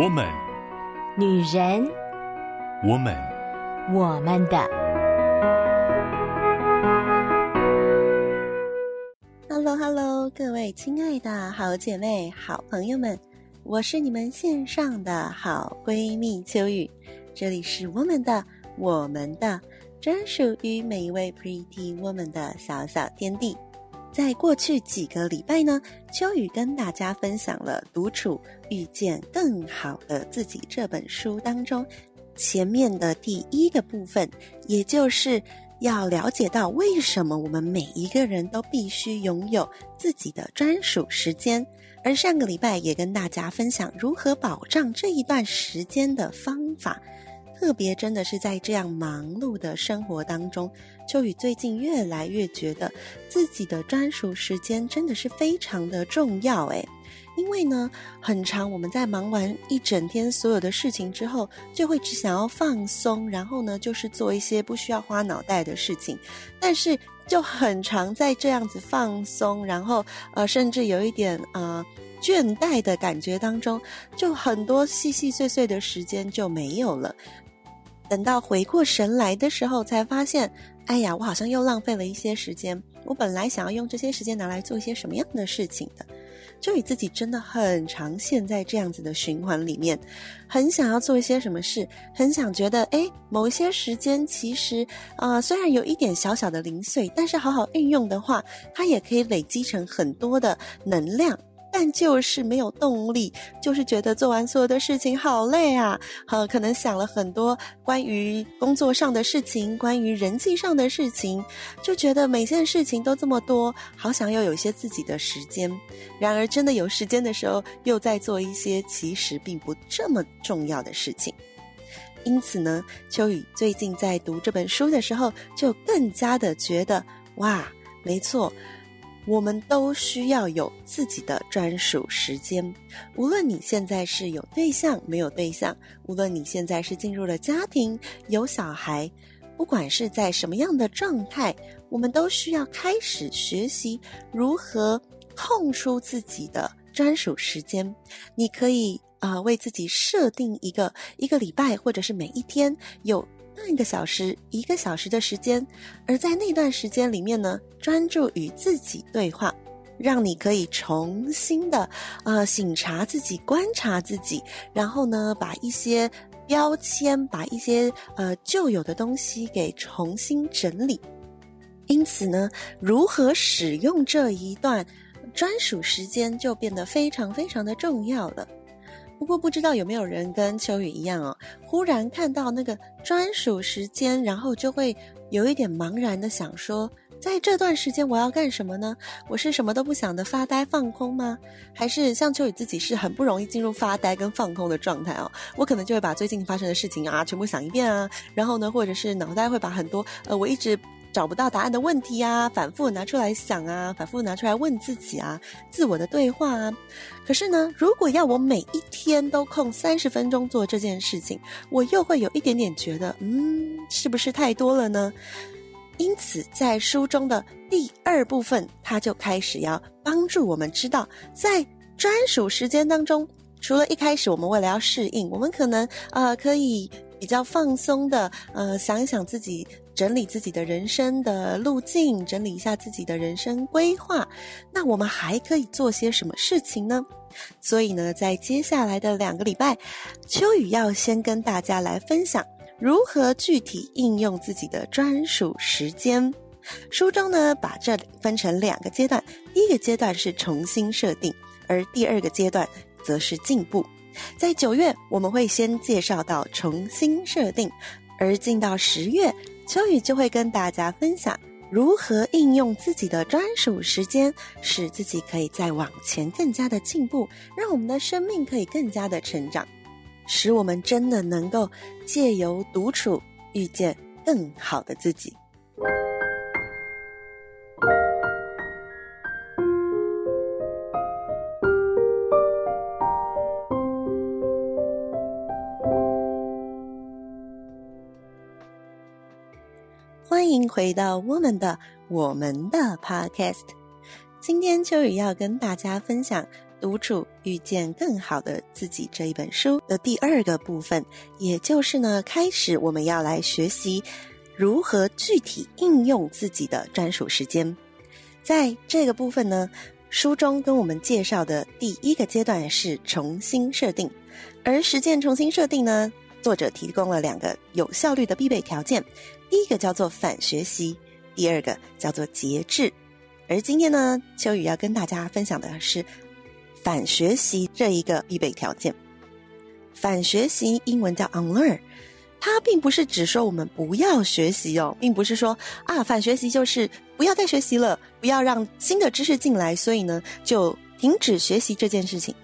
我们，女人，我们，我们的。Hello，Hello，各位亲爱的好姐妹、好朋友们，我是你们线上的好闺蜜秋雨，这里是我们的、我们的，专属于每一位 Pretty Woman 的小小天地。在过去几个礼拜呢，秋雨跟大家分享了《独处遇见更好的自己》这本书当中前面的第一个部分，也就是要了解到为什么我们每一个人都必须拥有自己的专属时间。而上个礼拜也跟大家分享如何保障这一段时间的方法。特别真的是在这样忙碌的生活当中，秋雨最近越来越觉得自己的专属时间真的是非常的重要诶，因为呢，很长我们在忙完一整天所有的事情之后，就会只想要放松，然后呢，就是做一些不需要花脑袋的事情，但是就很常在这样子放松，然后呃，甚至有一点呃。倦怠的感觉当中，就很多细细碎碎的时间就没有了。等到回过神来的时候，才发现，哎呀，我好像又浪费了一些时间。我本来想要用这些时间拿来做一些什么样的事情的，就与自己真的很常陷在这样子的循环里面，很想要做一些什么事，很想觉得，哎，某一些时间其实啊，虽然有一点小小的零碎，但是好好运用的话，它也可以累积成很多的能量。但就是没有动力，就是觉得做完所有的事情好累啊！好，可能想了很多关于工作上的事情，关于人际上的事情，就觉得每件事情都这么多，好想要有一些自己的时间。然而，真的有时间的时候，又在做一些其实并不这么重要的事情。因此呢，秋雨最近在读这本书的时候，就更加的觉得，哇，没错。我们都需要有自己的专属时间，无论你现在是有对象没有对象，无论你现在是进入了家庭有小孩，不管是在什么样的状态，我们都需要开始学习如何空出自己的专属时间。你可以啊，为自己设定一个一个礼拜，或者是每一天有。半个小时、一个小时的时间，而在那段时间里面呢，专注与自己对话，让你可以重新的呃醒察自己、观察自己，然后呢，把一些标签、把一些呃旧有的东西给重新整理。因此呢，如何使用这一段专属时间，就变得非常非常的重要了。不过不知道有没有人跟秋雨一样哦，忽然看到那个专属时间，然后就会有一点茫然的想说，在这段时间我要干什么呢？我是什么都不想的发呆放空吗？还是像秋雨自己是很不容易进入发呆跟放空的状态哦？我可能就会把最近发生的事情啊全部想一遍啊，然后呢，或者是脑袋会把很多呃我一直。找不到答案的问题啊，反复拿出来想啊，反复拿出来问自己啊，自我的对话啊。可是呢，如果要我每一天都空三十分钟做这件事情，我又会有一点点觉得，嗯，是不是太多了呢？因此，在书中的第二部分，他就开始要帮助我们知道，在专属时间当中，除了一开始我们为了要适应，我们可能呃可以比较放松的呃想一想自己。整理自己的人生的路径，整理一下自己的人生规划。那我们还可以做些什么事情呢？所以呢，在接下来的两个礼拜，秋雨要先跟大家来分享如何具体应用自己的专属时间。书中呢，把这分成两个阶段，第一个阶段是重新设定，而第二个阶段则是进步。在九月，我们会先介绍到重新设定，而进到十月。秋雨就会跟大家分享如何应用自己的专属时间，使自己可以再往前更加的进步，让我们的生命可以更加的成长，使我们真的能够借由独处遇见更好的自己。迎回到我们的我们的 Podcast。今天秋雨要跟大家分享独处遇见更好的自己这一本书的第二个部分，也就是呢，开始我们要来学习如何具体应用自己的专属时间。在这个部分呢，书中跟我们介绍的第一个阶段是重新设定，而实践重新设定呢，作者提供了两个有效率的必备条件，第一个叫做反学习，第二个叫做节制。而今天呢，秋雨要跟大家分享的是反学习这一个必备条件。反学习英文叫 unlearn，它并不是只说我们不要学习哦，并不是说啊，反学习就是不要再学习了，不要让新的知识进来，所以呢就停止学习这件事情，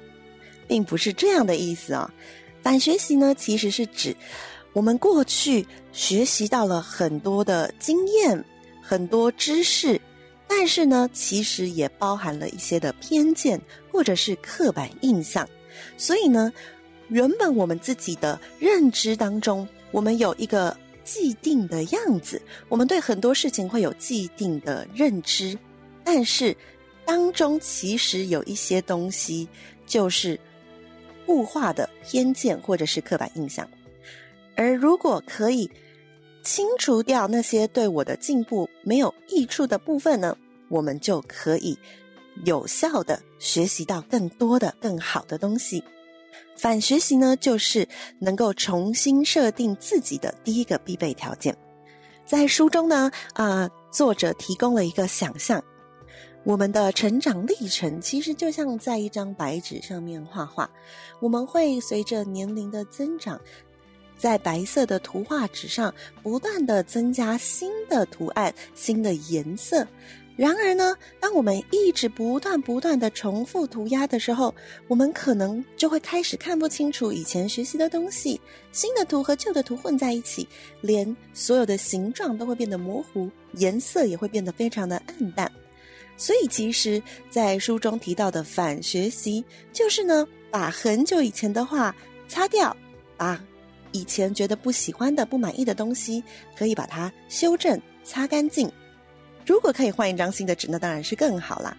并不是这样的意思啊、反学习呢，其实是指我们过去学习到了很多的经验、很多知识。但是呢，其实也包含了一些的偏见或者是刻板印象，所以呢，原本我们自己的认知当中，我们有一个既定的样子，我们对很多事情会有既定的认知，但是当中其实有一些东西就是固化的偏见或者是刻板印象，而如果可以。清除掉那些对我的进步没有益处的部分呢，我们就可以有效的学习到更多的、更好的东西。反学习呢，就是能够重新设定自己的第一个必备条件。在书中呢，啊、作者提供了一个想象，我们的成长历程其实就像在一张白纸上面画画，我们会随着年龄的增长。在白色的图画纸上不断地增加新的图案、新的颜色。然而呢，当我们一直不断不断地重复涂鸦的时候，我们可能就会开始看不清楚以前学习的东西。新的图和旧的图混在一起，连所有的形状都会变得模糊，颜色也会变得非常的暗淡。所以，其实，在书中提到的反学习，就是呢，把很久以前的画擦掉，把以前觉得不喜欢的、不满意的东西，可以把它修正、擦干净。如果可以换一张新的纸，那当然是更好啦。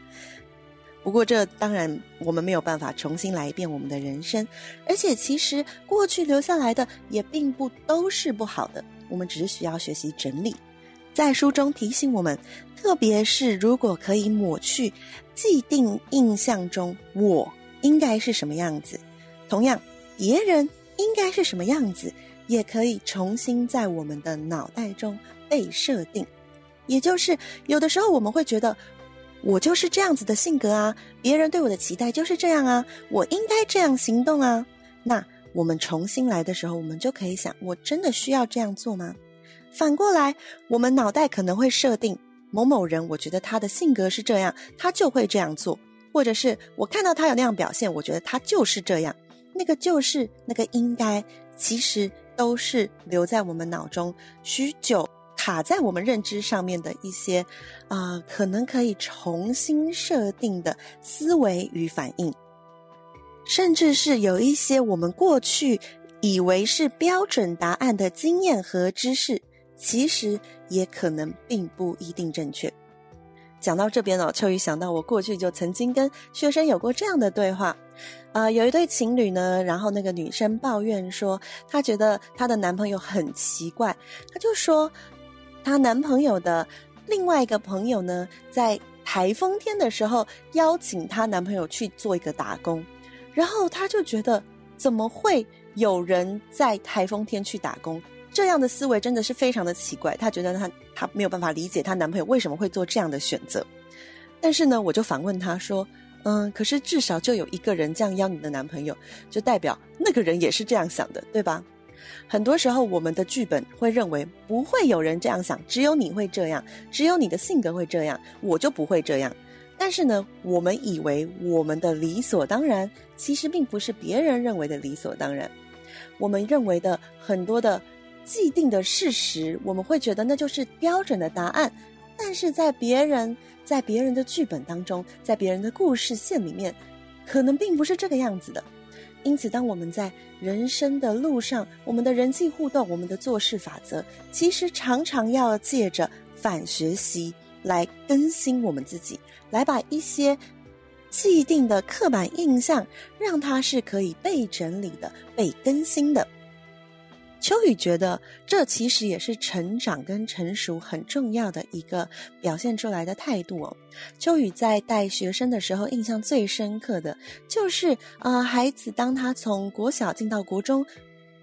不过，这当然我们没有办法重新来一遍我们的人生。而且，其实过去留下来的也并不都是不好的，我们只是需要学习整理。在书中提醒我们，特别是如果可以抹去既定印象中我应该是什么样子，同样别人。应该是什么样子，也可以重新在我们的脑袋中被设定。也就是有的时候我们会觉得，我就是这样子的性格啊，别人对我的期待就是这样啊，我应该这样行动啊。那我们重新来的时候，我们就可以想，我真的需要这样做吗？反过来，我们脑袋可能会设定某某人，我觉得他的性格是这样，他就会这样做，或者是我看到他有那样表现，我觉得他就是这样。那个就是那个应该，其实都是留在我们脑中许久，卡在我们认知上面的一些，啊、呃，可能可以重新设定的思维与反应，甚至是有一些我们过去以为是标准答案的经验和知识，其实也可能并不一定正确。讲到这边哦，秋雨想到我过去就曾经跟学生有过这样的对话，呃，有一对情侣呢，然后那个女生抱怨说，她觉得她的男朋友很奇怪，她就说，她男朋友的另外一个朋友呢，在台风天的时候邀请她男朋友去做一个打工，然后她就觉得，怎么会有人在台风天去打工？这样的思维真的是非常的奇怪，她觉得她她没有办法理解她男朋友为什么会做这样的选择。但是呢，我就反问她说：“嗯，可是至少就有一个人这样邀你的男朋友，就代表那个人也是这样想的，对吧？很多时候我们的剧本会认为不会有人这样想，只有你会这样，只有你的性格会这样，我就不会这样。但是呢，我们以为我们的理所当然，其实并不是别人认为的理所当然。我们认为的很多的。”既定的事实，我们会觉得那就是标准的答案，但是在别人在别人的剧本当中，在别人的故事线里面，可能并不是这个样子的。因此，当我们在人生的路上，我们的人际互动，我们的做事法则，其实常常要借着反学习来更新我们自己，来把一些既定的刻板印象，让它是可以被整理的、被更新的。秋雨觉得，这其实也是成长跟成熟很重要的一个表现出来的态度哦。秋雨在带学生的时候，印象最深刻的就是，呃，孩子当他从国小进到国中。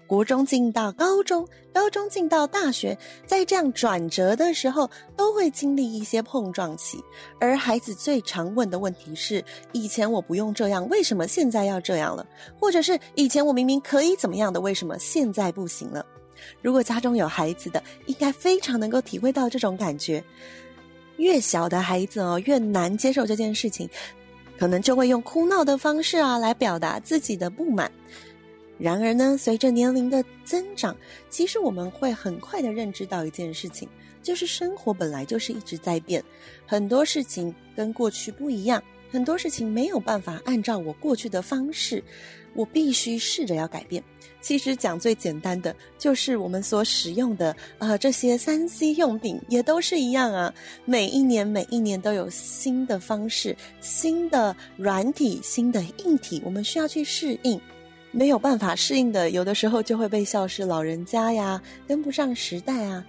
国中进到高中，高中进到大学，在这样转折的时候，都会经历一些碰撞期。而孩子最常问的问题是：以前我不用这样，为什么现在要这样了？或者是以前我明明可以怎么样的，为什么现在不行了？如果家中有孩子的，应该非常能够体会到这种感觉。越小的孩子哦，越难接受这件事情，可能就会用哭闹的方式啊，来表达自己的不满。然而呢，随着年龄的增长，其实我们会很快的认知到一件事情，就是生活本来就是一直在变，很多事情跟过去不一样，很多事情没有办法按照我过去的方式，我必须试着要改变。其实讲最简单的，就是我们所使用的呃这些三 C 用品也都是一样啊，每一年每一年都有新的方式、新的软体、新的硬体，我们需要去适应。没有办法适应的，有的时候就会被笑是老人家呀，跟不上时代啊，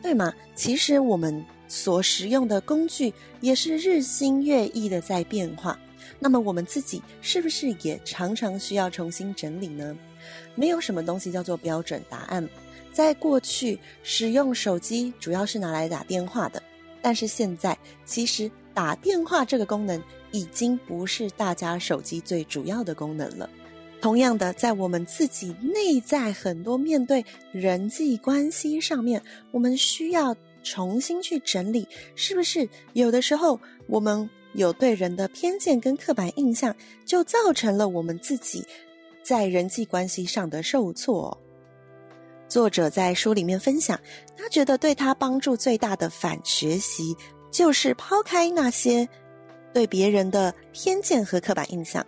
对吗？其实我们所使用的工具也是日新月异的在变化。那么我们自己是不是也常常需要重新整理呢？没有什么东西叫做标准答案。在过去，使用手机主要是拿来打电话的，但是现在其实打电话这个功能已经不是大家手机最主要的功能了。同样的，在我们自己内在很多面对人际关系上面，我们需要重新去整理，是不是？有的时候我们有对人的偏见跟刻板印象，就造成了我们自己在人际关系上的受挫。作者在书里面分享，他觉得对他帮助最大的反学习，就是抛开那些对别人的偏见和刻板印象。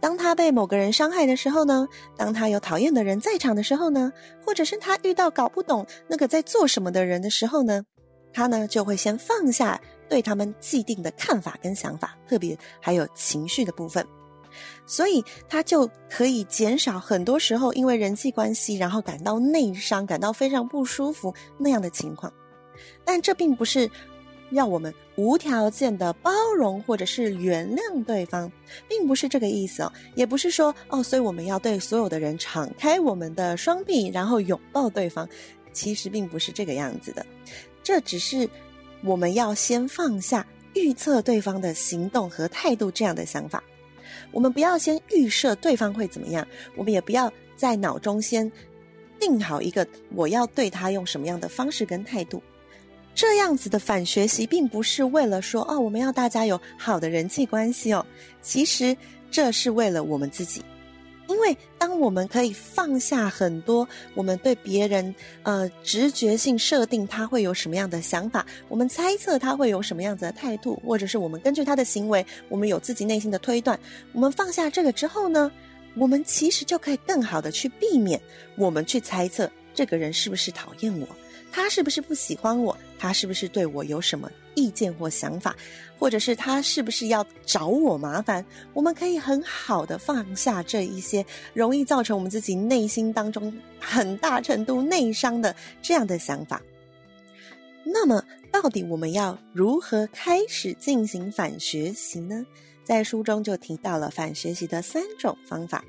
当他被某个人伤害的时候呢，当他有讨厌的人在场的时候呢，或者是他遇到搞不懂那个在做什么的人的时候呢，他呢就会先放下对他们既定的看法跟想法，特别还有情绪的部分，所以他就可以减少很多时候因为人际关系然后感到内伤、感到非常不舒服那样的情况。但这并不是。要我们无条件的包容或者是原谅对方，并不是这个意思哦，也不是说哦，所以我们要对所有的人敞开我们的双臂，然后拥抱对方，其实并不是这个样子的。这只是我们要先放下预测对方的行动和态度这样的想法，我们不要先预设对方会怎么样，我们也不要在脑中先定好一个我要对他用什么样的方式跟态度。这样子的反学习，并不是为了说哦，我们要大家有好的人际关系哦。其实这是为了我们自己，因为当我们可以放下很多我们对别人呃直觉性设定他会有什么样的想法，我们猜测他会有什么样子的态度，或者是我们根据他的行为，我们有自己内心的推断。我们放下这个之后呢，我们其实就可以更好的去避免我们去猜测这个人是不是讨厌我。他是不是不喜欢我？他是不是对我有什么意见或想法？或者是他是不是要找我麻烦？我们可以很好的放下这一些容易造成我们自己内心当中很大程度内伤的这样的想法。那么，到底我们要如何开始进行反学习呢？在书中就提到了反学习的三种方法。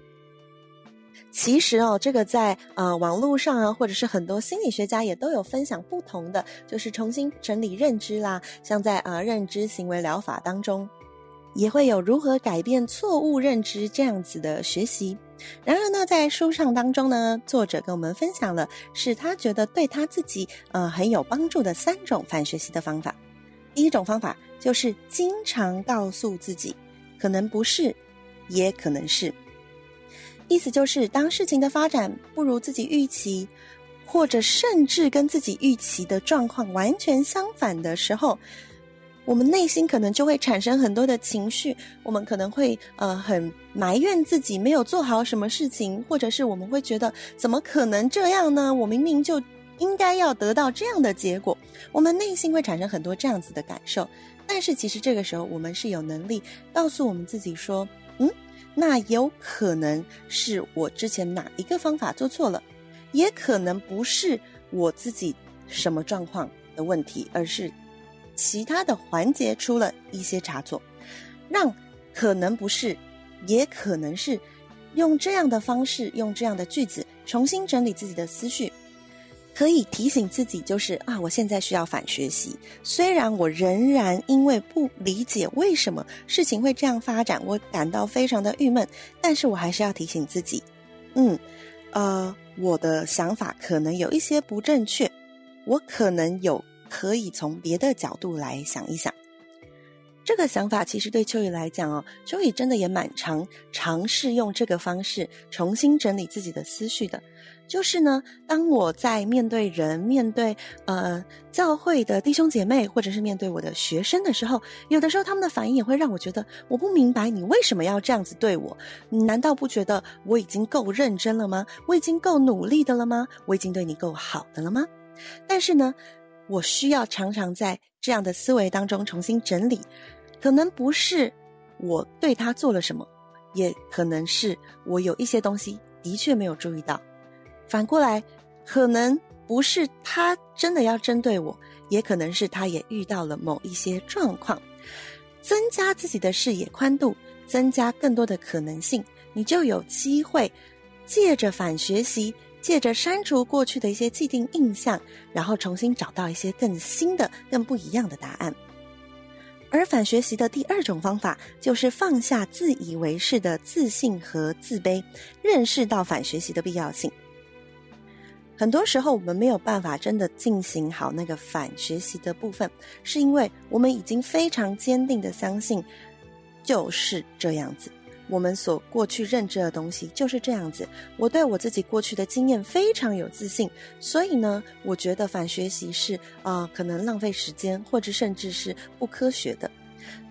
其实哦，这个在呃网络上啊，或者是很多心理学家也都有分享不同的，就是重新整理认知啦。像在呃认知行为疗法当中，也会有如何改变错误认知这样子的学习。然而呢，在书上当中呢，作者跟我们分享了是他觉得对他自己呃很有帮助的三种反学习的方法。第一种方法就是经常告诉自己，可能不是，也可能是。意思就是，当事情的发展不如自己预期，或者甚至跟自己预期的状况完全相反的时候，我们内心可能就会产生很多的情绪。我们可能会呃很埋怨自己没有做好什么事情，或者是我们会觉得怎么可能这样呢？我明明就应该要得到这样的结果，我们内心会产生很多这样子的感受。但是其实这个时候，我们是有能力告诉我们自己说：“嗯，那有可能是我之前哪一个方法做错了，也可能不是我自己什么状况的问题，而是其他的环节出了一些差错，让可能不是，也可能是用这样的方式，用这样的句子重新整理自己的思绪。”可以提醒自己，就是啊，我现在需要反学习。虽然我仍然因为不理解为什么事情会这样发展，我感到非常的郁闷，但是我还是要提醒自己，嗯，呃，我的想法可能有一些不正确，我可能有可以从别的角度来想一想。这个想法其实对秋雨来讲哦，秋雨真的也蛮常尝试用这个方式重新整理自己的思绪的。就是呢，当我在面对人、面对呃教会的弟兄姐妹，或者是面对我的学生的时候，有的时候他们的反应也会让我觉得，我不明白你为什么要这样子对我？你难道不觉得我已经够认真了吗？我已经够努力的了吗？我已经对你够好的了吗？但是呢，我需要常常在这样的思维当中重新整理，可能不是我对他做了什么，也可能是我有一些东西的确没有注意到。反过来，可能不是他真的要针对我，也可能是他也遇到了某一些状况。增加自己的视野宽度，增加更多的可能性，你就有机会借着反学习，借着删除过去的一些既定印象，然后重新找到一些更新的、更不一样的答案。而反学习的第二种方法，就是放下自以为是的自信和自卑，认识到反学习的必要性。很多时候，我们没有办法真的进行好那个反学习的部分，是因为我们已经非常坚定的相信就是这样子。我们所过去认知的东西就是这样子。我对我自己过去的经验非常有自信，所以呢，我觉得反学习是啊、可能浪费时间，或者甚至是不科学的。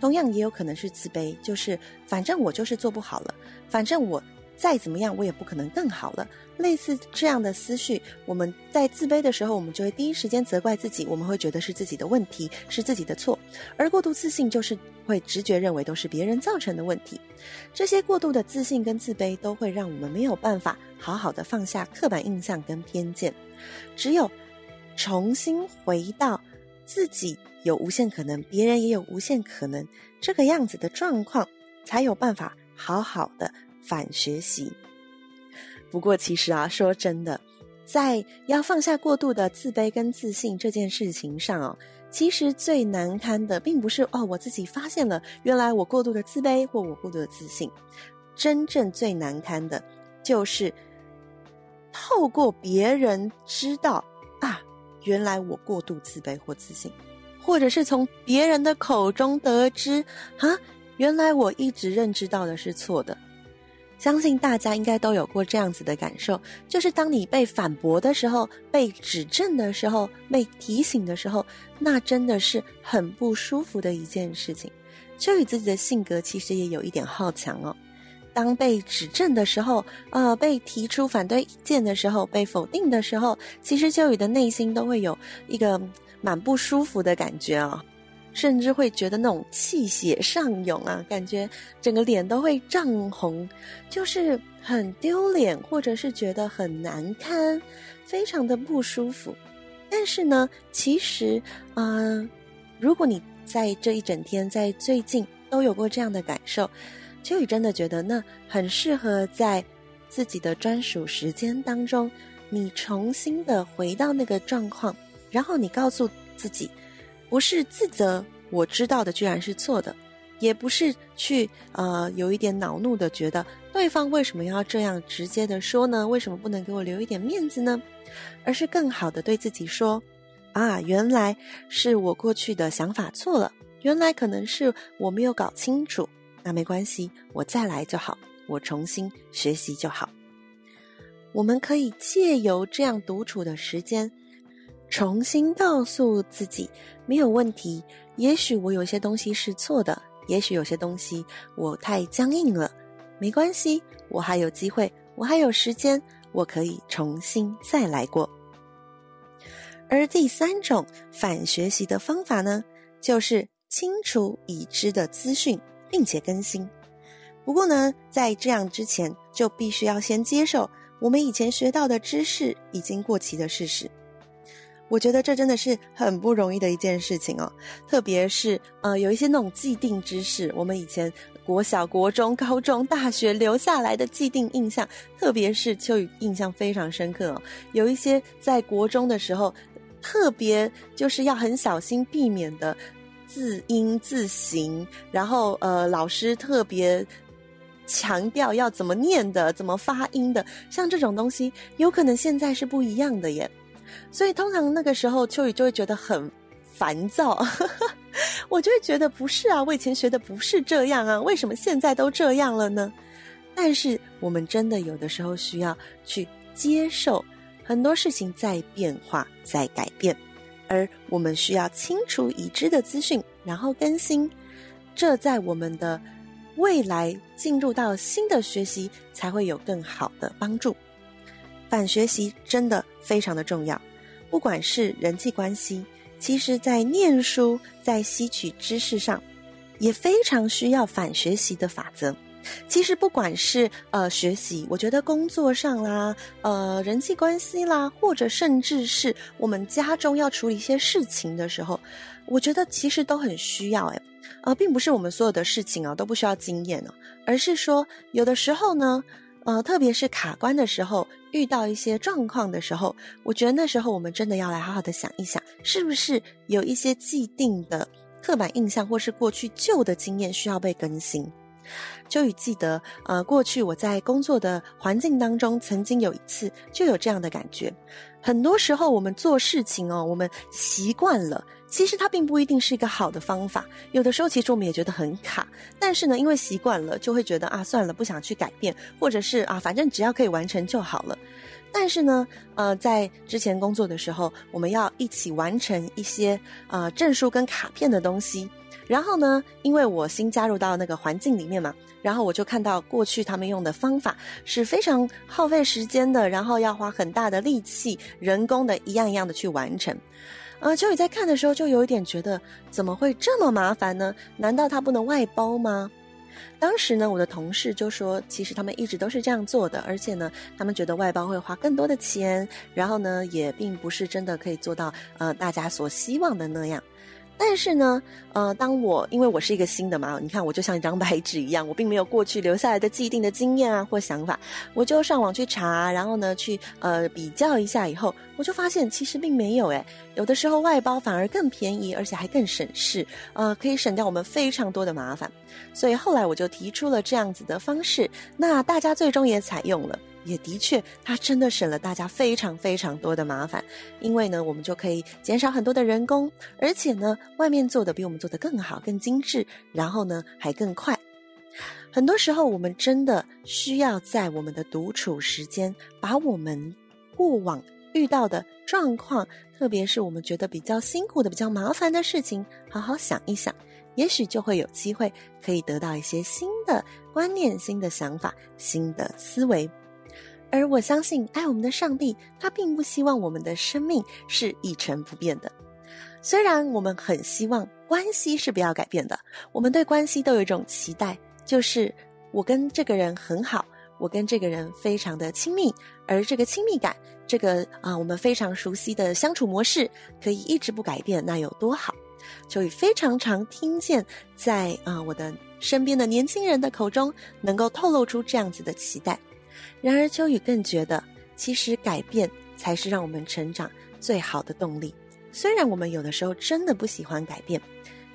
同样，也有可能是自卑，就是反正我就是做不好了，反正我。再怎么样，我也不可能更好了。类似这样的思绪，我们在自卑的时候，我们就会第一时间责怪自己，我们会觉得是自己的问题，是自己的错；而过度自信就是会直觉认为都是别人造成的问题。这些过度的自信跟自卑，都会让我们没有办法好好的放下刻板印象跟偏见。只有重新回到自己有无限可能，别人也有无限可能这个样子的状况，才有办法好好的。反学习。不过，其实啊，说真的，在要放下过度的自卑跟自信这件事情上哦，其实最难堪的，并不是哦，我自己发现了原来我过度的自卑或我过度的自信，真正最难堪的，就是透过别人知道啊，原来我过度自卑或自信，或者是从别人的口中得知啊，原来我一直认知到的是错的。相信大家应该都有过这样子的感受，就是当你被反驳的时候、被指正的时候、被提醒的时候，那真的是很不舒服的一件事情。秋雨自己的性格其实也有一点好强哦。当被指正的时候，呃，被提出反对意见的时候，被否定的时候，其实秋雨的内心都会有一个蛮不舒服的感觉、哦。甚至会觉得那种气血上涌啊，感觉整个脸都会涨红，就是很丢脸，或者是觉得很难堪，非常的不舒服。但是呢，其实，嗯、如果你在这一整天，在最近都有过这样的感受，秋雨真的觉得那很适合在自己的专属时间当中，你重新的回到那个状况，然后你告诉自己。不是自责，我知道的居然是错的，也不是去呃有一点恼怒的觉得对方为什么要这样直接的说呢？为什么不能给我留一点面子呢？而是更好的对自己说：啊，原来是我过去的想法错了，原来可能是我没有搞清楚，那没关系，我再来就好，我重新学习就好。我们可以借由这样独处的时间。重新告诉自己没有问题，也许我有些东西是错的，也许有些东西我太僵硬了，没关系，我还有机会，我还有时间，我可以重新再来过。而第三种反学习的方法呢，就是清除已知的资讯，并且更新。不过呢，在这样之前，就必须要先接受我们以前学到的知识已经过期的事实。我觉得这真的是很不容易的一件事情哦，特别是呃，有一些那种既定知识，我们以前国小、国中、高中、大学留下来的既定印象，特别是秋雨印象非常深刻哦。有一些在国中的时候，特别就是要很小心避免的字音字形，然后呃，老师特别。强调要怎么念的，怎么发音的，像这种东西，有可能现在是不一样的耶。所以通常那个时候，秋雨就会觉得很烦躁，我就会觉得不是啊，我以前学的不是这样啊，为什么现在都这样了呢？但是我们真的有的时候需要去接受很多事情在变化，在改变，而我们需要清除已知的资讯，然后更新，这在我们的。未来进入到新的学习，才会有更好的帮助。反学习真的非常的重要，不管是人际关系，其实在念书、在吸取知识上，也非常需要反学习的法则。其实不管是呃学习，我觉得工作上啦，呃人际关系啦，或者甚至是我们家中要处理一些事情的时候，我觉得其实都很需要诶呃，并不是我们所有的事情啊都不需要经验哦，而是说有的时候呢，呃，特别是卡关的时候，遇到一些状况的时候，我觉得那时候我们真的要来好好的想一想，是不是有一些既定的刻板印象或是过去旧的经验需要被更新。秋雨记得，呃，过去我在工作的环境当中，曾经有一次就有这样的感觉。很多时候我们做事情哦，我们习惯了。其实它并不一定是一个好的方法，有的时候其实我们也觉得很卡，但是呢，因为习惯了，就会觉得啊，算了，不想去改变，或者是啊，反正只要可以完成就好了。但是呢，呃，在之前工作的时候，我们要一起完成一些呃证书跟卡片的东西，然后呢，因为我新加入到那个环境里面嘛，然后我就看到过去他们用的方法是非常耗费时间的，然后要花很大的力气，人工的一样一样的去完成。呃，秋雨在看的时候就有一点觉得，怎么会这么麻烦呢？难道他不能外包吗？当时呢，我的同事就说，其实他们一直都是这样做的，而且呢，他们觉得外包会花更多的钱，然后呢，也并不是真的可以做到呃大家所希望的那样。但是呢，呃，当我因为我是一个新的嘛，你看我就像一张白纸一样，我并没有过去留下来的既定的经验啊或想法，我就上网去查，然后呢去呃比较一下以后，我就发现其实并没有诶，有的时候外包反而更便宜，而且还更省事，呃，可以省掉我们非常多的麻烦，所以后来我就提出了这样子的方式，那大家最终也采用了。也的确，它真的省了大家非常非常多的麻烦，因为呢，我们就可以减少很多的人工，而且呢，外面做的比我们做的更好、更精致，然后呢，还更快。很多时候，我们真的需要在我们的独处时间，把我们过往遇到的状况，特别是我们觉得比较辛苦的、比较麻烦的事情，好好想一想，也许就会有机会可以得到一些新的观念、新的想法、新的思维。而我相信，爱我们的上帝，他并不希望我们的生命是一成不变的。虽然我们很希望关系是不要改变的，我们对关系都有一种期待，就是我跟这个人很好，我跟这个人非常的亲密，而这个亲密感，这个啊、我们非常熟悉的相处模式，可以一直不改变，那有多好？就以非常常听见在啊、我的身边的年轻人的口中，能够透露出这样子的期待。然而，秋雨更觉得，其实改变才是让我们成长最好的动力。虽然我们有的时候真的不喜欢改变，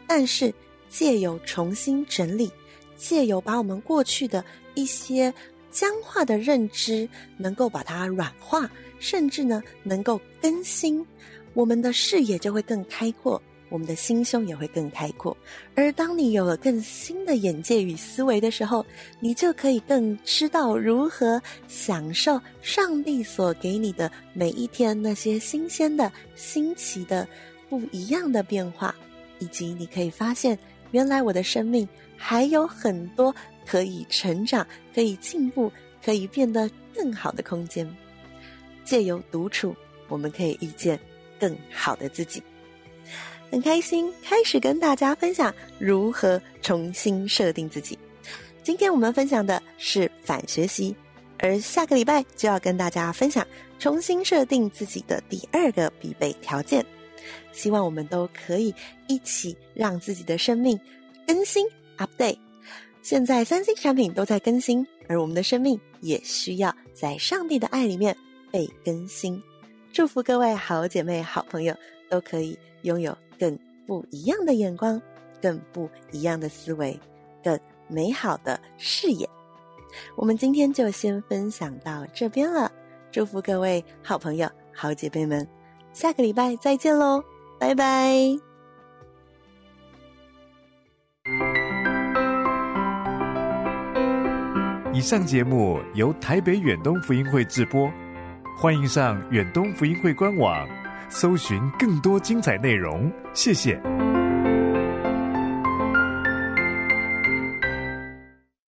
但是借由重新整理，借由把我们过去的一些僵化的认知，能够把它软化，甚至呢，能够更新，我们的视野就会更开阔。我们的心胸也会更开阔，而当你有了更新的眼界与思维的时候，你就可以更知道如何享受上帝所给你的每一天那些新鲜的、新奇的、不一样的变化，以及你可以发现，原来我的生命还有很多可以成长、可以进步、可以变得更好的空间。借由独处，我们可以遇见更好的自己。很开心开始跟大家分享如何重新设定自己。今天我们分享的是反学习，而下个礼拜就要跟大家分享重新设定自己的第二个必备条件。希望我们都可以一起让自己的生命更新 update。现在三星产品都在更新，而我们的生命也需要在上帝的爱里面被更新。祝福各位好姐妹、好朋友都可以拥有更不一样的眼光、更不一样的思维、更美好的视野。我们今天就先分享到这边了。祝福各位好朋友、好姐妹们。下个礼拜再见喽，拜拜！以上节目由台北远东福音会制播，欢迎上远东福音会官网，搜寻更多精彩内容。谢谢。